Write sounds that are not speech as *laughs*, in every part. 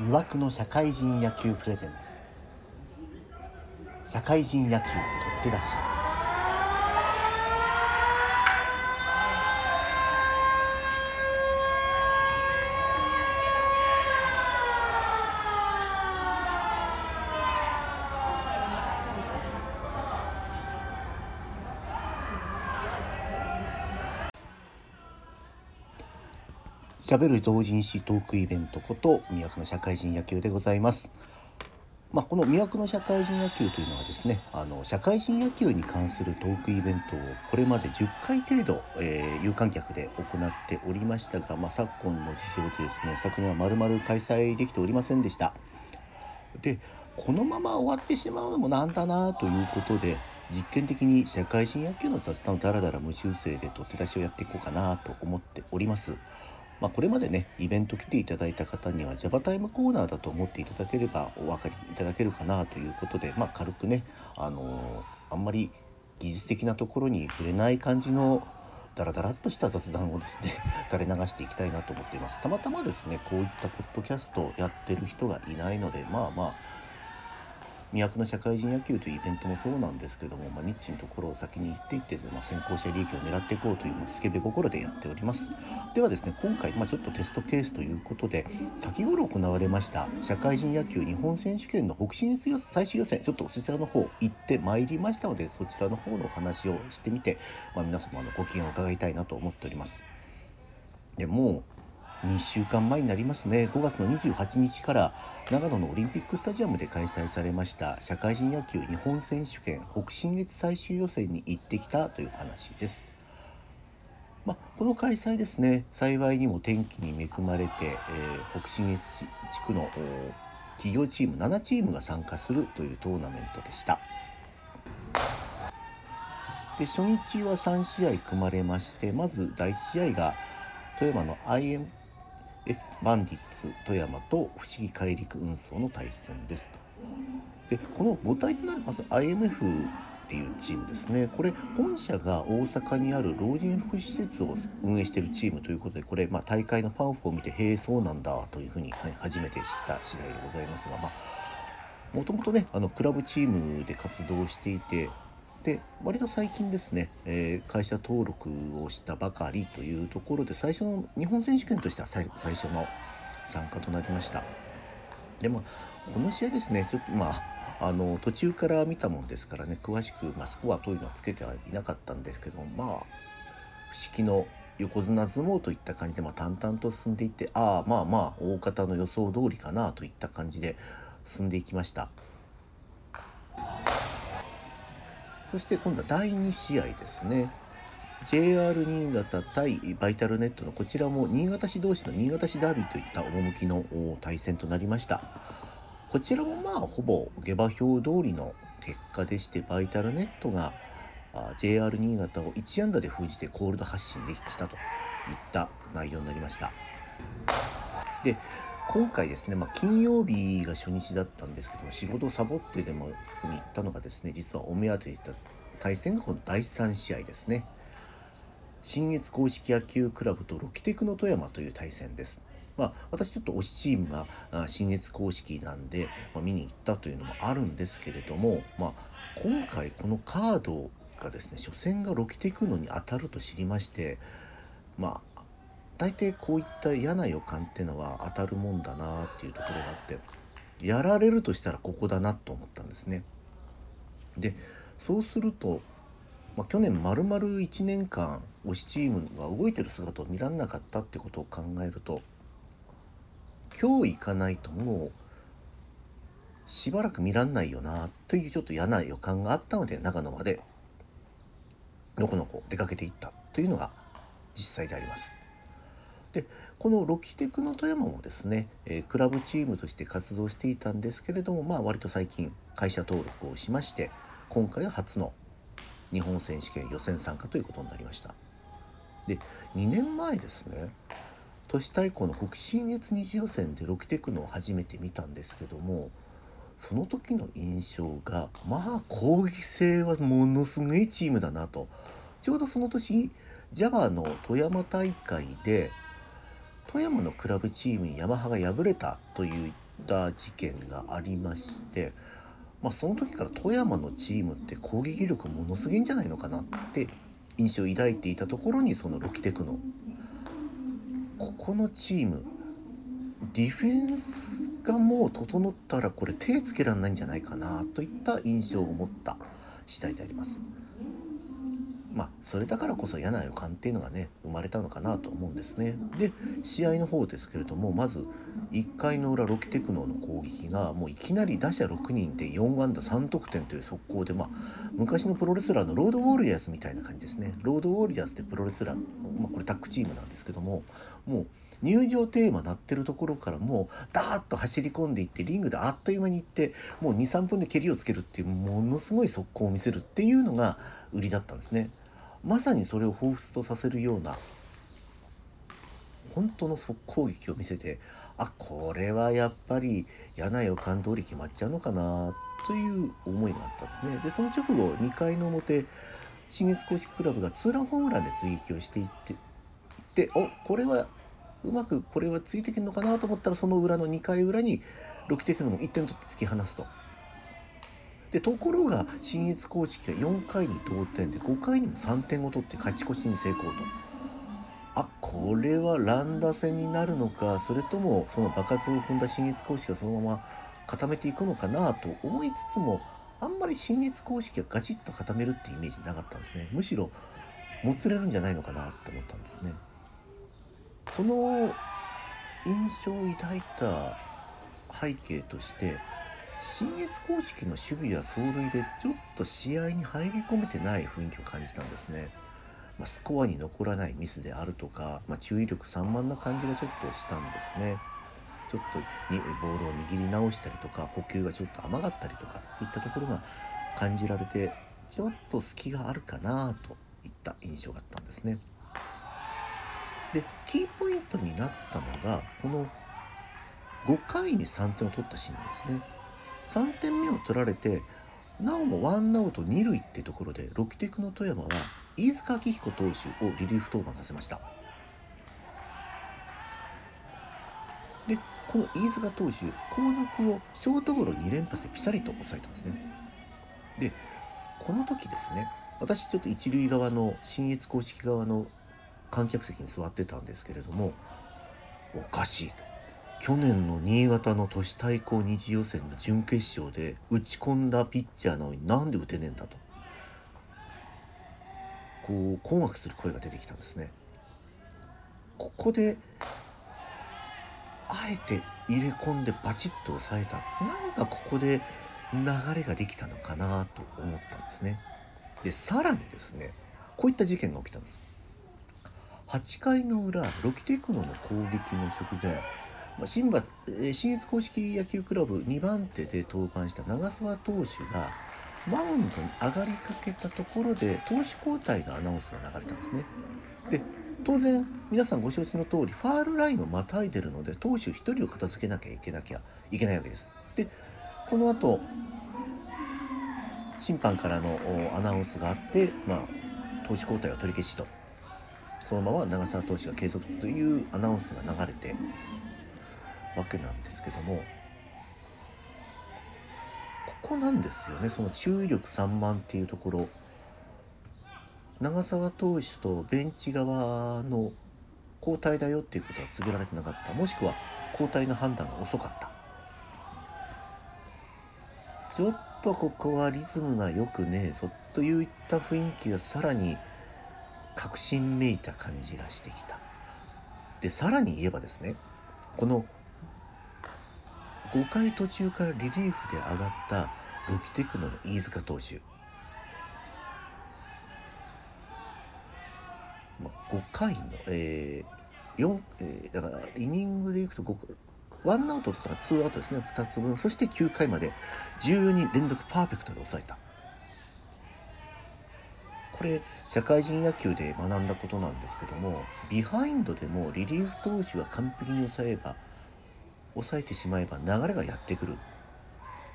魅惑の社会人野球プレゼンツ。社会人野球取っ手出ししゃべる同人誌トークイベントこと魅惑の社会人野球でございます。まあ、この魅惑の社会人野球というのはですねあの社会人野球に関するトークイベントをこれまで10回程度、えー有観客で行っておりましたが、まあ、昨今の事情でですね昨年は丸々開催できておりませんでした。でこのまま終わってしまうのもなんだなということで実験的に社会人野球の雑談をだらだら無修正で取って出しをやっていこうかなと思っております。まあ、これまでねイベント来ていただいた方には Java タイムコーナーだと思っていただければお分かりいただけるかなということで、まあ、軽くね、あのーあんまり技術的なところに触れない感じのダラダラっとした雑談をですね *laughs* 垂れ流していきたいなと思っています。たまたまですねこういったポッドキャストをやってる人がいないのでまあまあ魅惑の社会人野球というイベントもそうなんですけども、まあ、ニッチのところを先に行っていって、まあ、先行者利益を狙っていこうという、まあ、スケベ心でやっております。ではですね今回、まあ、ちょっとテストケースということで先頃行われました社会人野球日本選手権の北進越最終予選ちょっとそちらの方行ってまいりましたのでそちらの方のお話をしてみて、まあ、皆様のご機嫌を伺いたいなと思っております。でもう2週間前になりますね5月の28日から長野のオリンピックスタジアムで開催されました社会人野球日本選手権北信越最終予選に行ってきたという話です。まあ、この開催ですね幸いにも天気に恵まれて、えー北信越地区の企業チーム7チームが参加するというトーナメントでした。で初日は3試合組まれましてまず第1試合が富山の IM バンディッツ富山と不思議怪陸運送の対戦ですと。でこの母体となります IMF っていうチームですねこれ本社が大阪にある老人福祉施設を運営しているチームということでこれ、まあ、大会のパンフを見てへえそうなんだというふうに、はい初めて知った次第でございますがまあもともとねあのクラブチームで活動していてで割と最近ですね、えー会社登録をしたばかりというところで最初の日本選手権としては最初の参加となりました。でまあこの試合ですねちょっとまああの途中から見たもんですからね詳しく、まあ、スコアというのはつけてはいなかったんですけどまあ不思議の横綱相撲といった感じで、まあ、淡々と進んでいってああまあまあ大方の予想通りかなといった感じで進んでいきました。そして今度は第2試合ですね。JR 新潟対バイタルネットのこちらも新潟市同士の新潟市ダービーといった趣の対戦となりました。こちらもまあほぼ下馬評通りの結果でしてバイタルネットが JR 新潟を1安打で封じてコールド発進できしたといった内容になりました。で今回ですね、まあ、金曜日が初日だったんですけども仕事をサボってでもそこに行ったのがですね実はお目当てでした対戦がこの第3試合ですね新越公式野球クラブとロキテクの富山という対戦です。まあ、私ちょっと推しチームが新越公式なんで、まあ、見に行ったというのもあるんですけれども、まあ、今回このカードがですね初戦がロキテクのに当たると知りましてまあ大抵こういった嫌な予感っていうのは当たるもんだなっていうところがあってやられるとしたらここだなと思ったんですね。でそうするとまあ、去年まるまる1年間推しチームが動いてる姿を見られなかったってことを考えると今日行かないともうしばらく見らんないよなというちょっと嫌な予感があったので長野までのこのこ出かけていったというのが実際であります。でこのロキテクの富山もですね、えークラブチームとして活動していたんですけれどもまあ割と最近会社登録をしまして今回が初の日本選手権予選参加ということになりました。で2年前ですね都市対抗の北信越二次予選でロキテクノを初めて見たんですけどもその時の印象がまあ攻撃性はものすごいチームだなと。ちょうどその年 JAVA の富山大会で富山のクラブチームにヤマハが敗れたというた事件がありまして、まあ、その時から富山のチームって攻撃力ものすげえんじゃないのかなって印象を抱いていたところにそのロキテクノここのチームディフェンスがもう整ったらこれ手つけられないんじゃないかなといった印象を持った次第であります。まあそれだからこそ嫌な予感っていうのがね生まれたのかなと思うんですね。で試合の方ですけれどもまず1回の裏ロキテクノの攻撃がもういきなり打者6人で4安打3得点という速攻でまあ昔のプロレスラーのロードウォリアーズみたいな感じですね。ロードウォリアーズってプロレスラー、まあ、これタッグチームなんですけどももう入場テーマ鳴ってるところからもうダーッと走り込んでいってリングであっという間に行ってもう23分でケリをつけるっていうものすごい速攻を見せるっていうのが売りだったんですね。まさにそれを彷彿とさせるような本当の速攻劇を見せてあこれはやっぱり嫌な予感通り決まっちゃうのかなという思いがあったんですね。でその直後2回の表新月公式クラブがツーランホームランで追撃をしていっていっておこれはうまくこれはついてくるのかなと思ったらその裏の2回裏に6テの1点取って突き放すと。でところが新越公式が4回に同点で5回にも3点を取って勝ち越しに成功と。あこれは乱打戦になるのかそれともその場数を踏んだ新越公式がそのまま固めていくのかなと思いつつもあんまり新越公式がガチッと固めるってイメージなかったんですねむしろもつれるんじゃないのかなって思ったんですねその印象を抱いた背景として新越公式の守備や走塁でちょっと試合に入り込めてない雰囲気を感じたんですね。まあ、スコアに残らないミスであるとか、まあ、注意力散漫な感じがちょっとしたんですね。ちょっとにボールを握り直したりとか補給がちょっと甘かったりとかっていったところが感じられてちょっと隙があるかなといった印象があったんですね。でキーポイントになったのがこの5回に3点を取ったシーンなんですね。3点目を取られてなおもワンアウト2塁ってところでロキテクの富山は飯塚明彦投手をリリーフ登板させました。でこの飯塚投手後続をショートゴロ2連発でピシャリと抑えたんですね。でこの時ですね私ちょっと一塁側の信越公式側の観客席に座ってたんですけれどもおかしいと。去年の新潟の都市対抗二次予選の準決勝で打ち込んだピッチャーなのになんで打てねえんだとこう困惑する声が出てきたんですね。ここであえて入れ込んでバチッと抑えたなんかここで流れができたのかなと思ったんですね。でさらにですねこういった事件が起きたんです。8回の裏ロキテクノの攻撃の直前新馬新越公式野球クラブ2番手で登板した長澤投手がマウンドに上がりかけたところで投手交代のアナウンスが流れたんですね。で当然皆さんご承知の通りファールラインをまたいでるので投手1人を片付けなきゃいけなきゃいけないわけです。でこの後審判からのアナウンスがあって、まあ、投手交代は取り消しとそのまま長澤投手が継続というアナウンスが流れてわけなんですけどもここなんですよね。その注意力散漫っていうところ。長澤投手とベンチ側の交代だよっていうことは告げられてなかった。もしくは交代の判断が遅かった。ちょっとここはリズムが良くねえ。ぞといった雰囲気がさらに確信めいた感じがしてきた。でさらに言えばですねこの5回途中からリリーフで上がったロキテクノの飯塚投手、まあ、5回の、えー4えー、だからイニングでいくと5ワンアウトとかツーアウトですね。2つ分。そして9回まで14人連続パーフェクトで抑えた。これ社会人野球で学んだことなんですけどもビハインドでもリリーフ投手が完璧に抑えれば抑えてしまえば流れがやってくる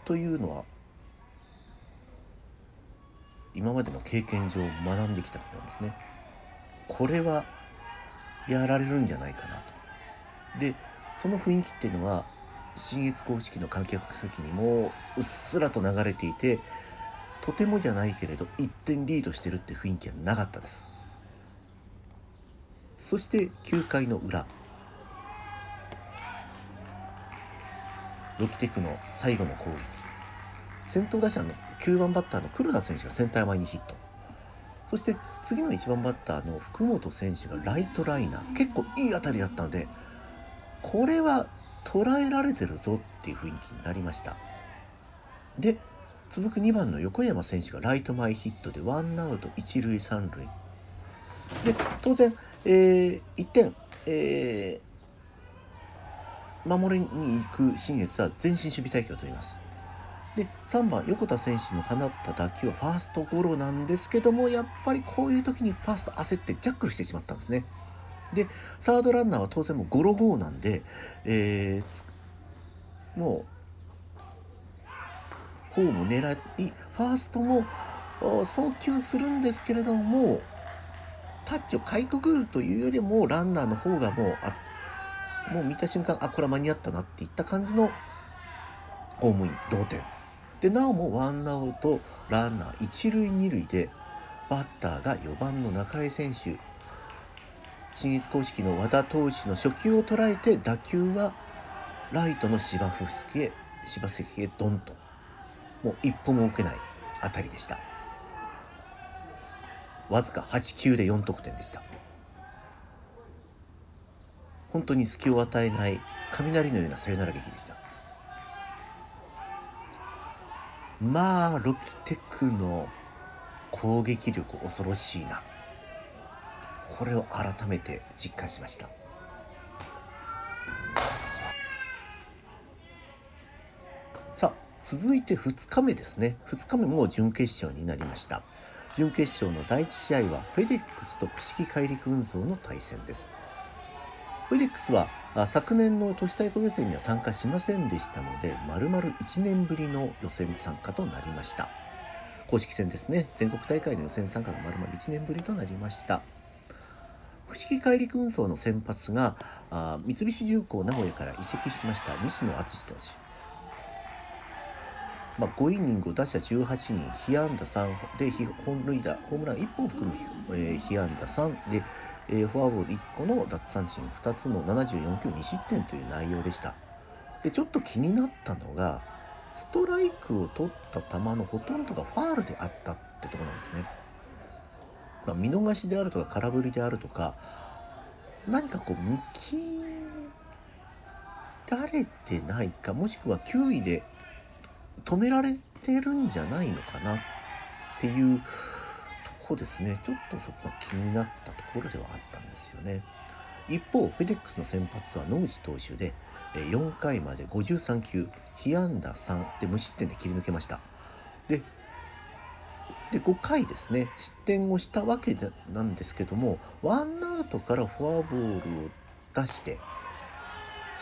というのは今までの経験上学んできたことなんですね。これはやられるんじゃないかなと。でその雰囲気っていうのは信越公式の観客席にもうっすらと流れていてとてもじゃないけれど1点リードしてるって雰囲気はなかったですそして9回の裏ロキテクの最後の攻撃。先頭打者の9番バッターの黒田選手がセンター前にヒット。そして次の1番バッターの福本選手がライトライナー。結構いい当たりだったのでこれは捉えられてるぞっていう雰囲気になりました。で続く2番の横山選手がライト前ヒットでワンアウト一塁三塁。で当然、えー、1点、え、守りに行く新越は前進守備隊形を取ります。で3番横田選手の放った打球はファーストゴロなんですけどもやっぱりこういう時にファースト焦ってジャックルしてしまったんですね。でサードランナーは当然もうゴロゴーなんで、えー、もうホーム狙いファーストも送球するんですけれどもタッチをかいくぐるというよりもランナーの方がもうあもう見た瞬間あこれは間に合ったなっていった感じのホームイン同点。でなおもワンアウトランナー一塁二塁でバッターが4番の中江選手新越公式の和田投手の初球を捉えて打球はライトの芝生介へ芝関へドンと。もう一歩も受けない当たりでした。わずか8球で4得点でした。本当に隙を与えない雷のようなサヨナラ劇でした。まあロキテクの攻撃力恐ろしいな。これを改めて実感しました。さあ続いて2日目ですね。2日目も準決勝になりました。準決勝の第1試合はフェデックスと串木海陸運送の対戦です。フェデックスは昨年の都市対抗予選には参加しませんでしたので丸々1年ぶりの予選参加となりました。公式戦ですね。全国大会の予選参加が丸々1年ぶりとなりました。伏木海陸運送の先発があ三菱重工名古屋から移籍しました西野篤投手、まあ、5イニング打者18人被安打3で本塁打ホームラン1本含む、えー、被安打3で、えー、フォアボール1個の奪三振2つの74球2失点という内容でした。でちょっと気になったのがストライクを取った球のほとんどがファールであったってとこなんですね。まあ、見逃しであるとか空振りであるとか何かこう見切られてないかもしくは球威で止められてるんじゃないのかなっていうこですね。ちょっとそこが気になったところではあったんですよね。一方フェデックスの先発は野口投手で4回まで53球被安打3で無失点で切り抜けました。でで5回ですね。失点をしたわけなんですけどもワンアウトからフォアボールを出して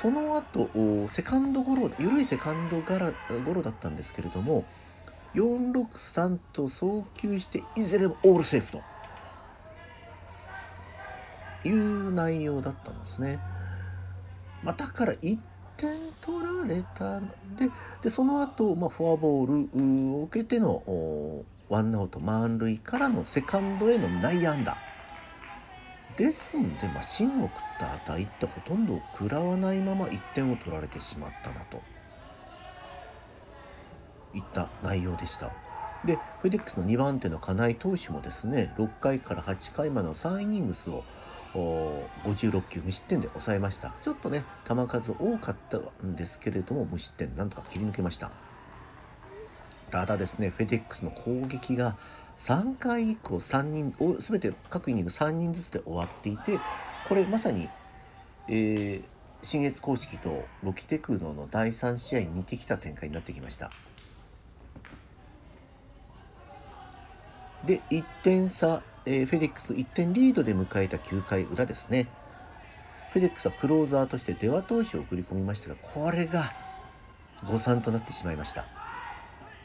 その後セカンドゴロ緩いセカンドゴロだったんですけれども463と送球していずれもオールセーフと。いう内容だったんですね。まあ、だから1点取られたででその後、まあフォアボールを受けてのワンアウト満塁からのセカンドへの内野安打。ですんで、まあ、芯を食った値ってほとんど食らわないまま1点を取られてしまったなと。いった内容でした。でフェデックスの2番手の金井投手もですね6回から8回までの3イニングスを56球無失点で抑えましたちょっとね球数多かったんですけれども無失点なんとか切り抜けましたただですねフェデックスの攻撃が3回以降3人全て各イニング3人ずつで終わっていてこれまさに、えー、新越公式とロキテクノの第3試合に似てきた展開になってきました。で1点差、えー、フェデックス1点リードで迎えた9回裏ですね。フェデックスはクローザーとして出羽投手を送り込みましたがこれが誤算となってしまいました。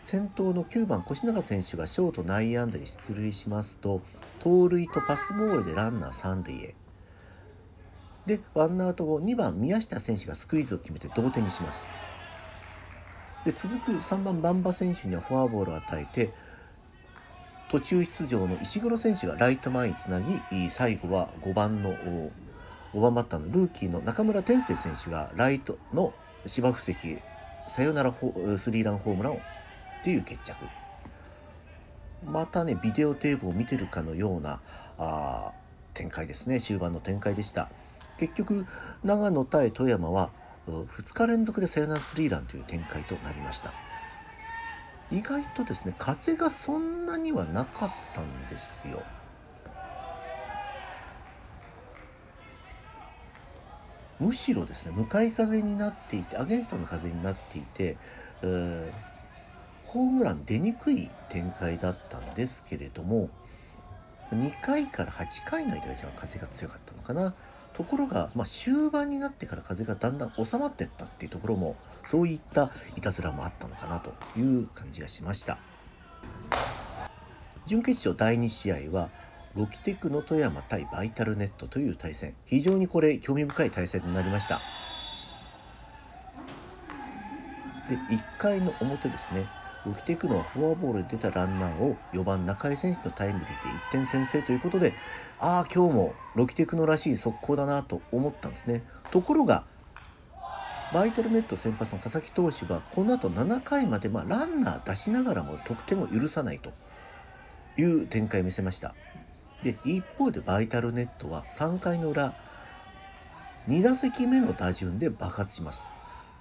先頭の9番越永選手がショート内野安打に出塁しますと盗塁とパスボールでランナー三塁へでワンアウト後2番宮下選手がスクイズを決めて同点にしますで続く3番バンバ選手にはフォアボールを与えて途中出場の石黒選手がライト前につなぎ最後は5番の5番バッターのルーキーの中村天聖選手がライトの芝生席サヨナラスリーランホームランをという決着。またねビデオテープを見てるかのようなあ展開ですね。終盤の展開でした。結局長野対富山は2日連続でサヨナラスリーランという展開となりました。意外とですね風がそんなにはなかったんですよ。むしろですね向かい風になっていてアゲンストの風になっていて、ー、ホームラン出にくい展開だったんですけれども2回から8回の間が風が強かったのかな。ところが、まあ、終盤になってから風がだんだん収まってったっていうところもそういったいたずらもあったのかなという感じがしました。準決勝第2試合はロキテクの富山対バイタルネットという対戦。非常にこれ興味深い対戦になりました。で1回の表ですね。ロキテクのはフォアボールで出たランナーを4番中井選手のタイムリーで1点先制ということでああ今日もロキテクノらしい速攻だなと思ったんですね。ところがバイタルネット先発の佐々木投手がこの後7回までまあランナー出しながらも得点を許さないという展開を見せました。で一方でバイタルネットは3回の裏2打席目の打順で爆発します。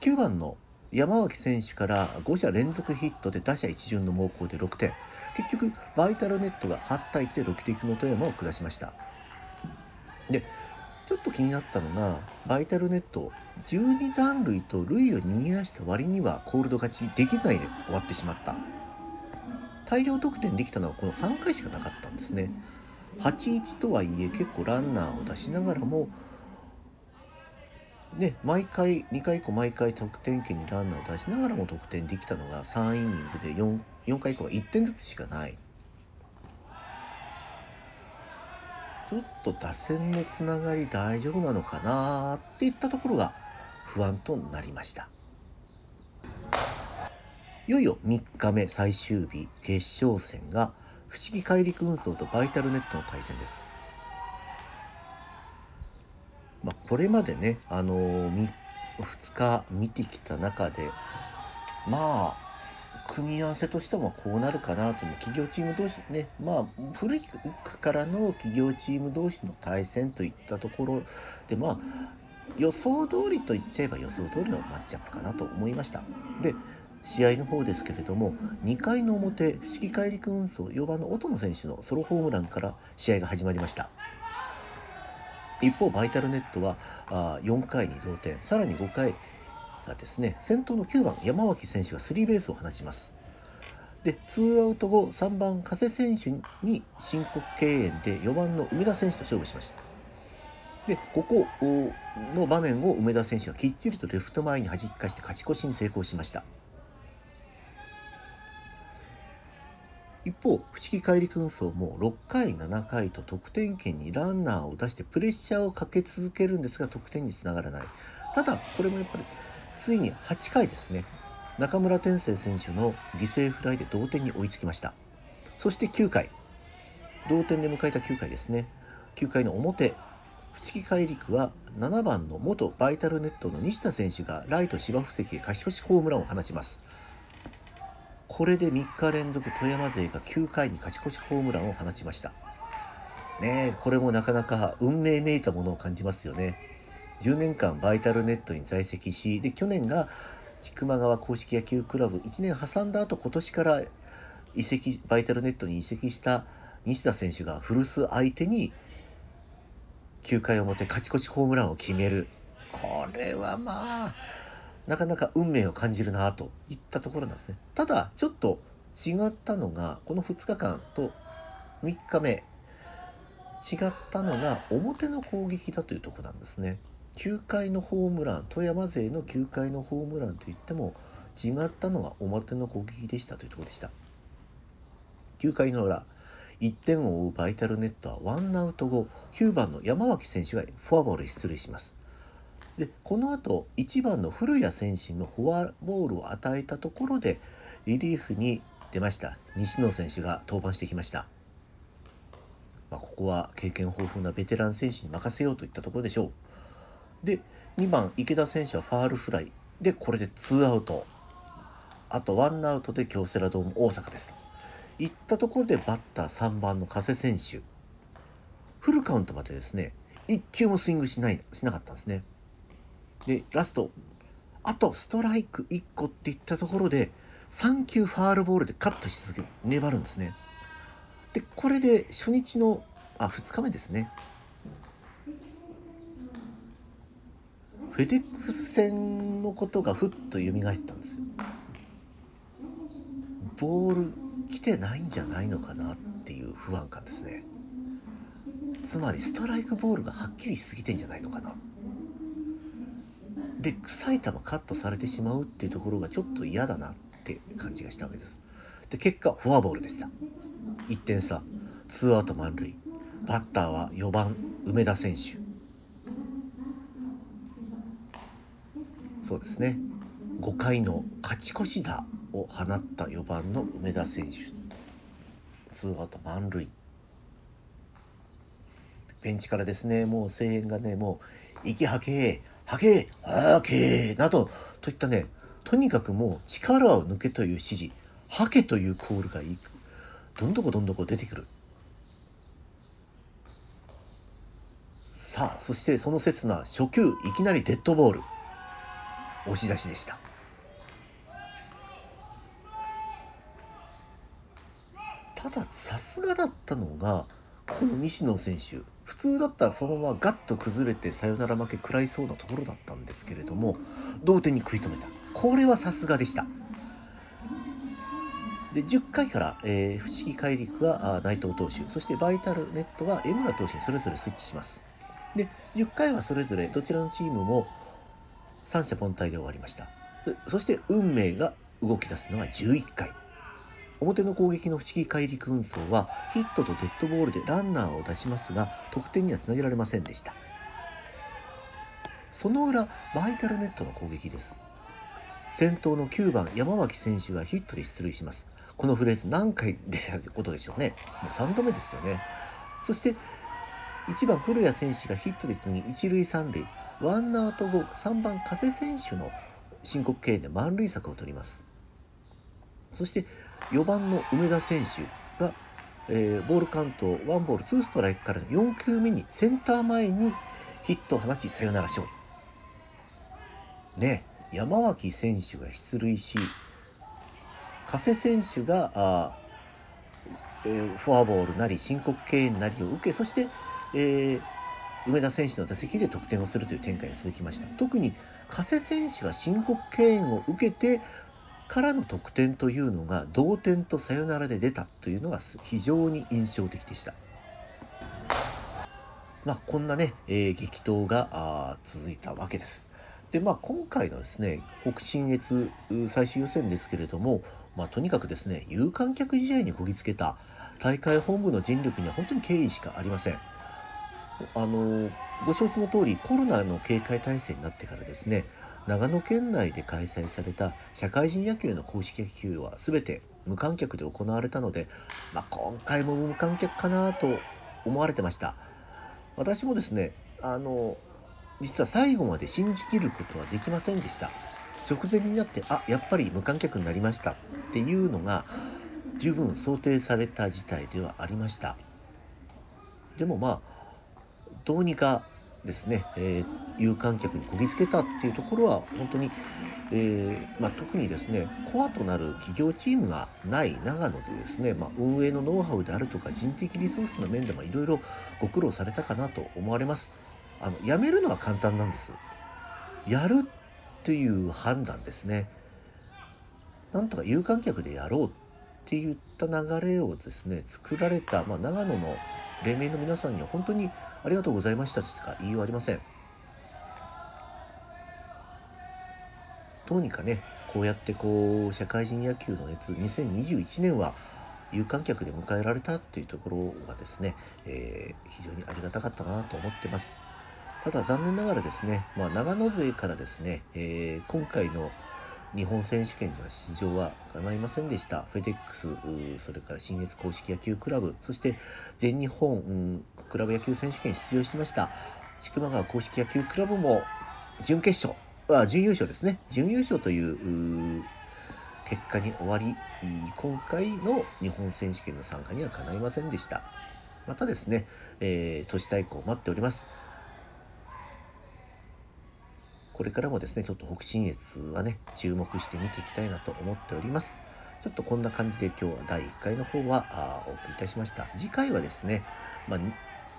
9番の山脇選手から5者連続ヒットで打者一巡の猛攻で6点。結局バイタルネットが8対1で6敵の富山を下しました。でちょっと気になったのがバイタルネット12残塁と塁を逃げ出した割にはコールド勝ちできないで終わってしまった。大量得点できたのはこの3回しかなかったんですね。8-1とはいえ結構ランナーを出しながらもね、毎回2回以降毎回得点圏にランナーを出しながらも得点できたのが3イニングで 4, 4回以降は1点ずつしかない。ちょっと打線のつながり大丈夫なのかなっていったところが不安となりました。いよいよ3日目最終日決勝戦が不思議怪陸運送とバイタルネットの対戦です。まあ、これまでね、あのー、2日見てきた中でまあ組み合わせとしてもこうなるかなという。企業チーム同士ねまあ古いからの企業チーム同士の対戦といったところでまあ予想通りと言っちゃえば予想通りのマッチアップかなと思いました。で試合の方ですけれども2回の表不思議怪陸運送4番の音野選手のソロホームランから試合が始まりました。一方バイタルネットはあ4回に同点。さらに5回がですね先頭の9番山脇選手がスリーベースを放ちます。でツーアウト後3番加瀬選手に申告敬遠で4番の梅田選手と勝負しました。でここの場面を梅田選手がきっちりとレフト前に弾き返して勝ち越しに成功しました。一方不思議怪力運送も6回7回と得点圏にランナーを出してプレッシャーをかけ続けるんですが得点につながらない。ただこれもやっぱりついに8回ですね。中村天聖選手の犠牲フライで同点に追いつきました。そして9回。同点で迎えた9回ですね。9回の表不思議怪陸は7番の元バイタルネットの西田選手がライト芝生席へ勝ち越しホームランを放ちます。これで3日連続富山勢が9回に勝ち越しホームランを放ちました。ねえこれもなかなか運命めいたものを感じますよね。10年間バイタルネットに在籍しで去年が千曲川公式野球クラブ1年挟んだ後今年から移籍バイタルネットに移籍した西田選手が古巣相手に9回表勝ち越しホームランを決める。これはまあなかなか運命を感じるなといったところなんですね。ただちょっと違ったのがこの2日間と3日目違ったのが表の攻撃だというとこなんですね。9回のホームラン富山勢の9回のホームランといっても違ったのは表の攻撃でしたというところでした。9回の裏1点を追うバイタルネットはワンアウト後9番の山脇選手がフォアボールで出塁しますでこの後1番の古谷選手のフォアボールを与えたところでリリーフに出ました。西野選手が登板してきました、まあ、ここは経験豊富なベテラン選手に任せようといったところでしょう。で2番池田選手はファールフライ。でこれで2アウト。あとワンアウトで京セラドーム大阪ですと。いったところでバッター3番の加瀬選手。フルカウントまでですね1球もスイングしないしなかったんですね。でラスト。あとストライク1個っていったところで3球ファールボールでカットし続け粘るんですね。でこれで初日のあ2日目ですね。フェデックス戦のことがふっと蘇ったんですよ。ボール来てないんじゃないのかなっていう不安感ですね。つまりストライクボールがはっきりしすぎてんじゃないのかな。で臭い球カットされてしまうっていうところがちょっと嫌だなって感じがしたわけです。で結果フォアボールでした。1点差。ツーアウト満塁。バッターは4番梅田選手。そうですね。5回の勝ち越し打を放った4番の梅田選手。ツーアウト満塁。ベンチからですね。もう声援がねもう「息吐け。吐け吐け」などといったねとにかくもう力を抜けという指示「吐け」というコールがいくどんどこどんどこ出てくる。さあそしてその刹那初球いきなりデッドボール。押し出しでした。たださすがだったのがこの西野選手。普通だったらそのままガッと崩れてサヨナラ負け食らいそうなところだったんですけれども同点に食い止めた。これはさすがでした。で10回から、えー、不思議怪力は内藤投手。そしてバイタルネットは江村投手にそれぞれスイッチします。で10回はそれぞれどちらのチームも三者凡退で終わりました。そして運命が動き出すのは11回。表の攻撃の不思議怪力運送はヒットとデッドボールでランナーを出しますが得点にはつなげられませんでした。その裏バイタルネットの攻撃です。先頭の9番山脇選手がヒットで出塁します。このフレーズ何回でしたことでしょうね。もう3度目ですよね。そして1番古谷選手がヒットでつなぎ一塁三塁。ワンアウト後3番加瀬選手の申告敬遠で満塁策を取ります。そして4番の梅田選手が、えー、ボールカウントワンボールツーストライクから4球目にセンター前にヒットを放ちサヨナラ勝利。ね山脇選手が出塁し加瀬選手があ、えー、フォアボールなり申告敬遠なりを受けそして、えー、梅田選手の打席で得点をするという展開が続きました。特に加瀬選手が申告敬遠を受けてからの得点というのが同点とサヨナラで出たというのが非常に印象的でした。まあ、こんなね、えー、激闘が続いたわけです。でまあ今回のですね北信越最終予選ですけれども、まあ、とにかくですね有観客試合にこぎつけた大会本部の尽力には本当に敬意しかありません。あのご承知の通りコロナの警戒体制になってからですね長野県内で開催された社会人野球の公式野球は全て無観客で行われたので、まあ、今回も無観客かなと思われてました。私もですねあの実は最後まで信じきることはできませんでした。直前になってあやっぱり無観客になりました。っていうのが十分想定された事態ではありました。でもまあどうにかですね、えー、有観客にこぎつけたっていうところは本当に、えー、まあ、特にですねコアとなる企業チームがない長野でですね、まあ、運営のノウハウであるとか人的リソースの面でもいろいろご苦労されたかなと思われます。あのやめるのは簡単なんです。やるという判断ですね。なんとか有観客でやろうっていった流れをですね作られた、まあ、長野の連盟の皆さんには本当にありがとうございましたしか言いようありません。どうにかねこうやってこう社会人野球の熱2021年は有観客で迎えられたっていうところがですね、えー、非常にありがたかったなと思ってます。ただ残念ながらですね、まあ、長野勢からですね、えー、今回の日本選手権では出場は叶いませんでした。フェデックス、それから新越公式野球クラブ、そして全日本、クラブ野球選手権出場しました。千曲川公式野球クラブも準決勝、あ準優勝ですね。準優勝という結果に終わり、今回の日本選手権の参加には叶いませんでした。またですね、えー、都市対抗待っております。これからもですね、ちょっと北信越はね、注目して見ていきたいなと思っております。ちょっとこんな感じで今日は第1回の方はあお送りいたしました。次回はですね、まあ、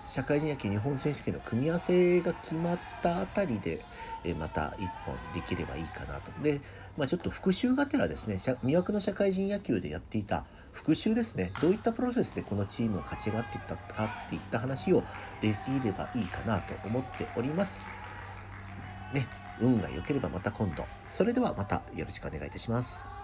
社会人野球日本選手権の組み合わせが決まったあたりで、えまた1本できればいいかなと。で、まあ、ちょっと復習がてらですね、魅惑の社会人野球でやっていた復習ですね、どういったプロセスでこのチームが勝ち上がっていったかっていった話をできればいいかなと思っております。ね、運が良ければまた今度。それではまたよろしくお願いいたします。